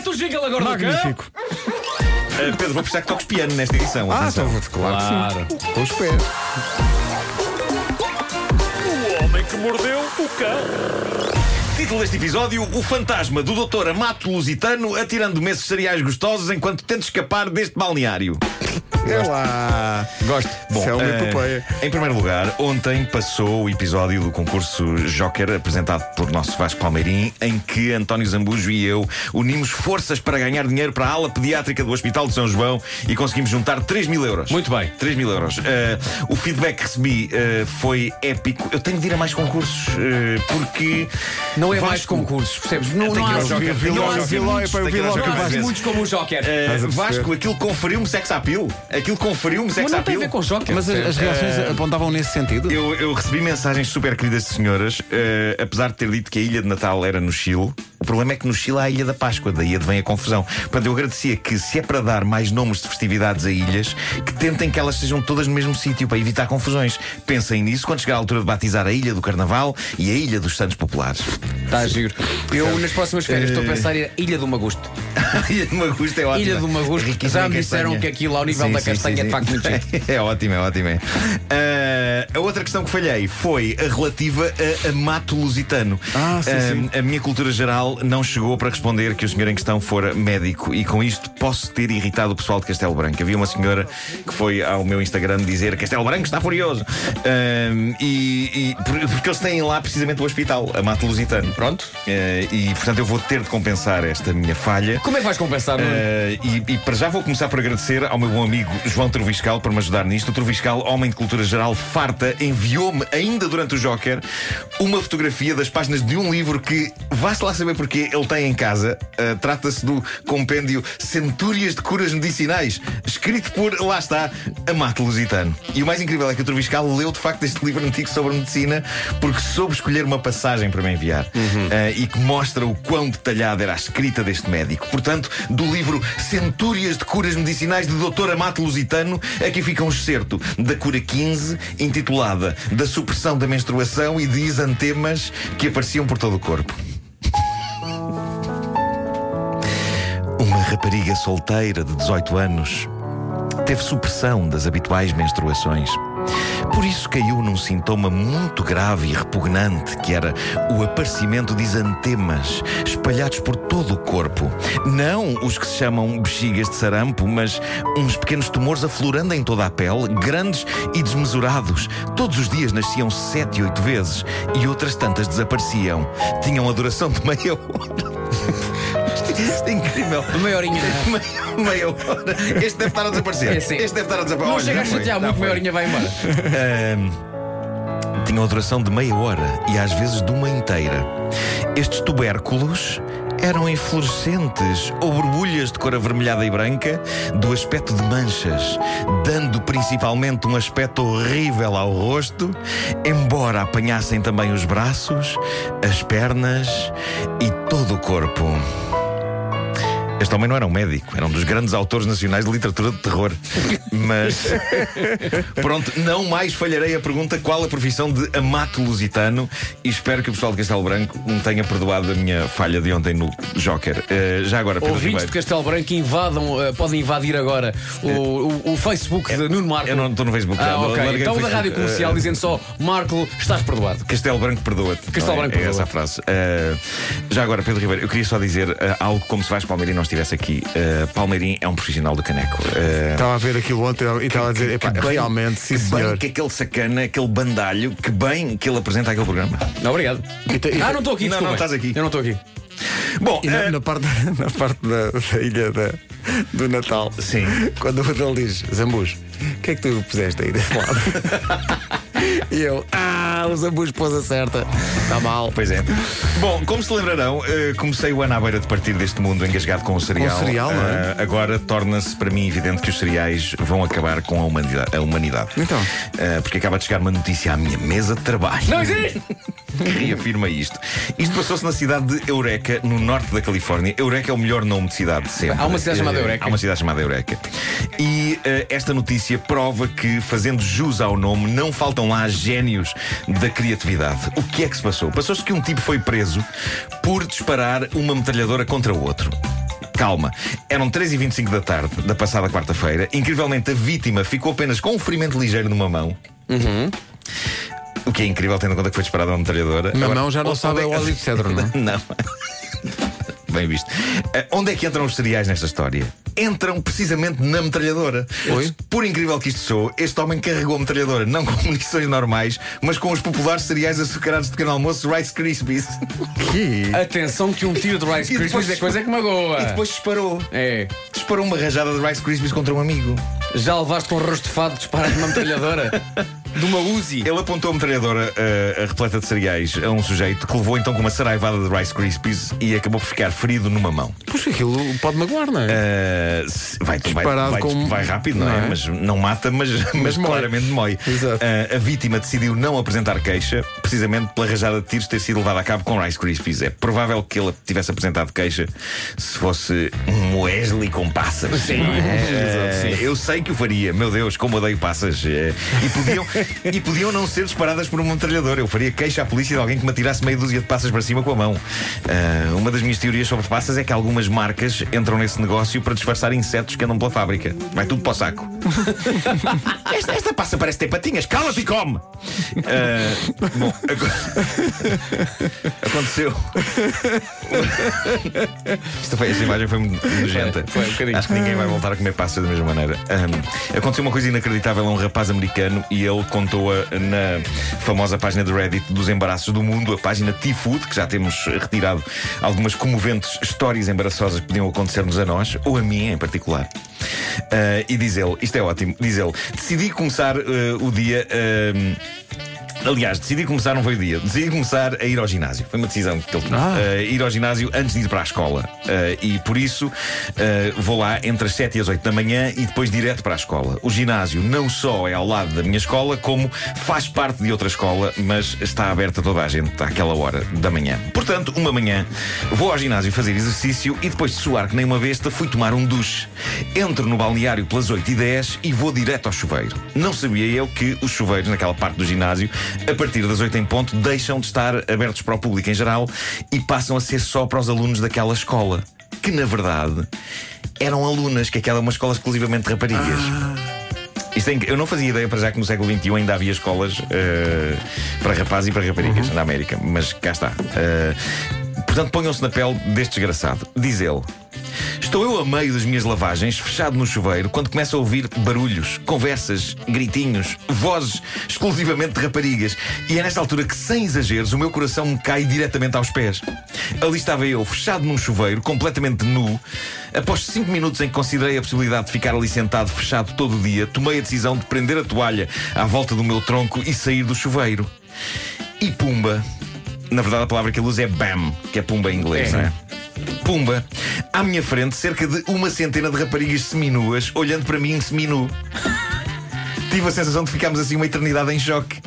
Mete o jingle agora do Magnífico. Uh, Pedro, vou precisar que toques piano nesta edição. Ah, atenção. então, claro, Claro. que sim. Com os pés. O homem que mordeu o cão. Título deste episódio: O fantasma do Dr. Amato Lusitano atirando messes cereais gostosos enquanto tenta escapar deste balneário. É lá. Gosto. Isso é uma epopeia. em primeiro lugar, ontem passou o episódio do concurso Joker apresentado por nosso Vasco Palmeirim, em que António Zambujo e eu unimos forças para ganhar dinheiro para a ala pediátrica do Hospital de São João e conseguimos juntar 3 mil euros. Muito bem. 3 mil euros. Eh, o feedback que recebi eh, foi épico. Eu tenho de ir a mais concursos eh, porque. Não é Vasco- mais concursos, percebes? Não, não que há Joker. que que que Joker o Vasco- vezes. muitos como o Joker. Eh, Estás a perceber? Vasco, aquilo conferiu-me sex appeal. Aquilo conferiu-me sex Mas não tem a appeal. ver com Joker. Mas as, as reações apontavam nesse sentido? Eu, eu recebi mensagens super queridas de senhoras, eh, apesar de ter dito que a ilha de Natal era no Chile. O problema é que no Chile há a Ilha da Páscoa, daí advém a confusão. Portanto, eu agradecia que, se é para dar mais nomes de festividades a ilhas, que tentem que elas sejam todas no mesmo sítio, para evitar confusões. Pensem nisso quando chegar a altura de batizar a Ilha do Carnaval e a Ilha dos Santos Populares. Está giro. Eu, nas próximas férias, estou a pensar em Ilha do Magusto. Ilha do Magusto é ótima. Ilha do Magusto. Riquíssima Já me disseram que aquilo, ao nível Sim, da sim, castanha, sim, é de facto muito giro. É ótimo, é ótimo. é. Ah, a outra questão que falhei foi a relativa a, a mato lusitano. Ah, sim, sim. A minha cultura geral não chegou para responder que o senhor em questão fora médico e com isto posso ter irritado o pessoal de Castelo Branco. Havia uma senhora que foi ao meu Instagram dizer Castelo Branco está furioso. E, e- por- porque eles têm lá precisamente o hospital, a mato lusitano. Pronto. Ah, e portanto eu vou ter de compensar esta minha falha. Como é que vais compensar? Uh, e, e para já vou começar por agradecer ao meu bom amigo João Troviscal por me ajudar nisto. O Troviscal, homem de cultura geral farta, enviou-me, ainda durante o Joker, uma fotografia das páginas de um livro que, vá-se lá saber porque ele tem em casa. Uh, Trata-se do compêndio Centúrias de Curas Medicinais, escrito por, lá está, Amato Lusitano. E o mais incrível é que o Troviscal leu de facto este livro antigo sobre medicina porque soube escolher uma passagem para me enviar uh, e que mostra o quão detalhada era a escrita deste médico. Portanto, do livro Centúrias de Curas Medicinais de Dr. Amato Lusitano, aqui fica um excerto da cura 15, Da supressão da menstruação e de isantemas que apareciam por todo o corpo. Uma rapariga solteira de 18 anos teve supressão das habituais menstruações. Por isso caiu num sintoma muito grave e repugnante, que era o aparecimento de isantemas espalhados por todo o corpo. Não os que se chamam bexigas de sarampo, mas uns pequenos tumores aflorando em toda a pele, grandes e desmesurados. Todos os dias nasciam sete, oito vezes e outras tantas desapareciam. Tinham a duração de meia hora. Isto é incrível. Meia horinha. Meia, meia hora. Este deve estar a desaparecer. É, sim. Este deve estar a desaparecer. Não Olha, chega a já foi, chatear já muito, foi. meia horinha vai embora. Ahm, tinham a duração de meia hora e às vezes de uma inteira. Estes tubérculos eram inflorescentes ou borbulhas de cor avermelhada e branca, do aspecto de manchas, dando principalmente um aspecto horrível ao rosto, embora apanhassem também os braços, as pernas e todo o corpo. Este homem não era um médico, era um dos grandes autores nacionais de literatura de terror. Mas. Pronto, não mais falharei a pergunta qual a profissão de amato lusitano e espero que o pessoal de Castelo Branco me tenha perdoado a minha falha de ontem no Joker. Eh, já agora, Pedro Ouvintes de Ribeiro. Castelo Branco invadam, eh, podem invadir agora o, o, o Facebook de Nuno Marco. Eu não estou no Facebook já. Ah, ok. Então da rádio comercial Eh, dizendo só Marco, estás perdoado. Castelo Branco perdoa-te. Castelo é? Branco é essa a perdoa. frase. Uh, já agora, Pedro Ribeiro, eu queria só dizer uh, algo como se Vasco Palmeirim não estivesse aqui. Uh, Palmeirim é um profissional do caneco. Uh, Estava a ver aquilo ontem e estava a dizer, epá, que bem- realmente, sim que bem senhor. que aquele sacana, aquele bandalho, que bem que ele apresenta aquele programa. Obrigado. E te- e Ah, não estou aqui, Não, não estás aqui. Eu não estou aqui. Bom, E na, uh, na parte, na parte da, da ilha da- do Natal, Sim. quando o dele diz, Zambus, o que é que tu puseste aí desse lado? e eu, ah, o Zambus pôs a certa, está mal. Pois é. Bom, como se lembrarão, eh, comecei o ano à beira de partir deste mundo engasgado com o cereal. Com o cereal, não é? Eh, agora torna-se para mim evidente que os cereais vão acabar com a humanidade. A humanidade. Então? Eh, porque acaba de chegar uma notícia à minha mesa de trabalho. Não existe! que reafirma isto. Isto passou-se na cidade de Eureka, no norte da Califórnia. Eureka é o melhor nome de cidade de sempre. Há uma cidade chamada Eureka? Há uma cidade chamada Eureka. E esta notícia prova que, fazendo jus ao nome, não faltam lá gênios da criatividade. O que é que se passou? Passou-se que um tipo foi preso por disparar uma metralhadora contra o outro. Calma. Eram 3h25 da tarde da passada quarta-feira. Incrivelmente, a vítima ficou apenas com um ferimento ligeiro numa mão. O que é incrível, tendo em conta que foi disparada uma metralhadora. Na Agora, mão já não sabe é- o óleo de cedro, não é? Não. Bem visto. Eh, onde é que entram os cereais nesta história? Entram precisamente na metralhadora. Oi? Por incrível que isto sou, este homem carregou a metralhadora não com munições normais, mas com os populares cereais açucarados de pequeno almoço Rice Krispies. Que? Atenção que um tiro de Rice E Krispies depois- é coisa que magoa. E depois disparou. É. Disparou uma rajada de Rice Krispies contra um amigo. Já levaste com rosto de fado disparar de uma metralhadora? de uma Uzi? Ele apontou a metralhadora uh, repleta de cereais a um sujeito que levou então com uma saraivada de Rice Krispies e acabou por ficar ferido numa mão. Pois aquilo pode magoar, não é? Uh, vai, vai, vai, com- vai rápido, não, não é? é? Mas não mata, mas, mas, mói. claramente mói. Uh, a vítima decidiu não apresentar queixa, precisamente pela rajada de tiros ter sido levada a cabo com Rice Krispies. É provável que ele tivesse apresentado queixa se fosse um Wesley com passas. Sim. é? Exato, Uh, Eu sei que o faria, meu Deus, como odeio passas. E podiam, e podiam não ser disparadas por uma metralhadora. Eu faria queixa à polícia de alguém que me atirasse meia dúzia de passas para cima com a mão. Uh, uma das minhas teorias sobre passas é que algumas marcas entram nesse negócio para disfarçar insetos que andam pela fábrica. Vai tudo para o saco. esta, esta passa parece ter patinhas. Cala-te e come! Uh, bom, aco- aconteceu. Esta, foi, esta imagem foi muito nojenta. Foi, foi um. Acho que ninguém vai voltar a comer passa da mesma maneira. Um, aconteceu uma coisa inacreditável a um rapaz americano e ele contou-a na famosa página de Reddit dos embaraços do mundo, a página T-Food, que já temos retirado algumas comoventes histórias embaraçosas que podiam acontecer-nos a nós, ou a mim em particular. Uh, e diz ele, isto é ótimo, diz ele, decidi começar uh, o dia. um, Aliás, decidi começar, não foi o dia, decidi começar a ir ao ginásio. Foi uma decisão que ele tomou. Ah. Uh, ir ao ginásio antes de ir para a escola. Uh, e por isso uh, vou lá entre as 7 e as 8 da manhã e depois direto para a escola. O ginásio não só é ao lado da minha escola, como faz parte de outra escola, mas está aberta a toda a gente àquela hora da manhã. Portanto, uma manhã vou ao ginásio fazer exercício e depois de suar que nem uma besta, fui tomar um duche. Entro no balneário pelas 8 e 10 e vou direto ao chuveiro. Não sabia eu que os chuveiros naquela parte do ginásio, a partir das 8 em ponto, deixam de estar abertos para o público em geral e passam a ser só para os alunos daquela escola. Que na verdade eram alunas, que aquela é uma escola exclusivamente de raparigas. Isto é eu não fazia ideia para já que no século XXI ainda havia escolas eh, para rapazes e para raparigas na América, mas cá está. Eh, portanto, ponham-se na pele deste desgraçado. Diz ele. Estou eu a meio das minhas lavagens, fechado no chuveiro, quando começo a ouvir barulhos, conversas, gritinhos, vozes exclusivamente de raparigas. E é nesta altura que, sem exageros, o meu coração me cai diretamente aos pés. Ali estava eu, fechado num chuveiro, completamente nu. Após cinco minutos em que considerei a possibilidade de ficar ali sentado, fechado todo o dia, tomei a decisão de prender a toalha à volta do meu tronco e sair do chuveiro. E pumba! Na verdade, a palavra que ele usa é bam, que é pumba em inglês, É. não é? Pumba, à minha frente, cerca de uma centena de raparigas seminuas olhando para mim seminu. Tive a sensação de ficarmos assim uma eternidade em choque.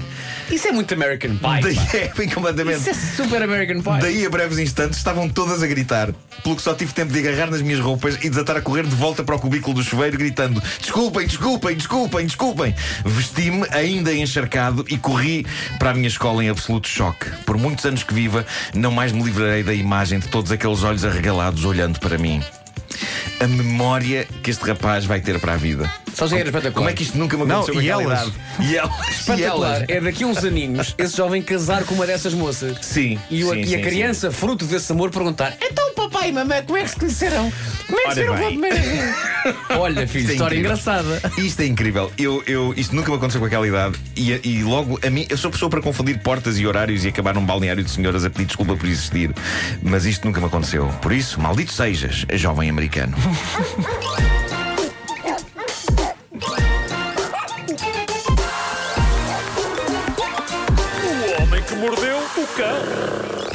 Isso é muito American Pie. Daí é, bem completamente. Isso é super American Pie. Daí a breves instantes estavam todas a gritar, pelo que só tive tempo de agarrar nas minhas roupas e desatar a correr de volta para o cubículo do chuveiro, gritando: Desculpem, desculpem, desculpem, desculpem. Vesti-me ainda encharcado e corri para a minha escola em absoluto choque. Por muitos anos que viva, não mais me livrarei da imagem de todos aqueles olhos arregalados olhando para mim. A memória que este rapaz vai ter para a vida. Só já era espetacular. Como é que isto nunca me Não, aconteceu com e aquela elas? idade? E elas? E Espetacular. É daqui a uns aninhos esse jovem casar com uma dessas moças. Sim. E, o- sim, e sim, a criança, fruto desse amor, perguntar: Então, papai e mamãe, como é que se conheceram? Como é que se viram pela bem. primeira vez? Olha, filho, é história incrível. engraçada. Isto é incrível. Eu, eu, isto nunca me aconteceu com aquela idade. E, e logo, a mim, eu sou pessoa para confundir portas e horários e acabar num balneário de senhoras a pedir desculpa por existir. Mas isto nunca me aconteceu. Por isso, maldito sejas, jovem americano. O homem que mordeu o cão.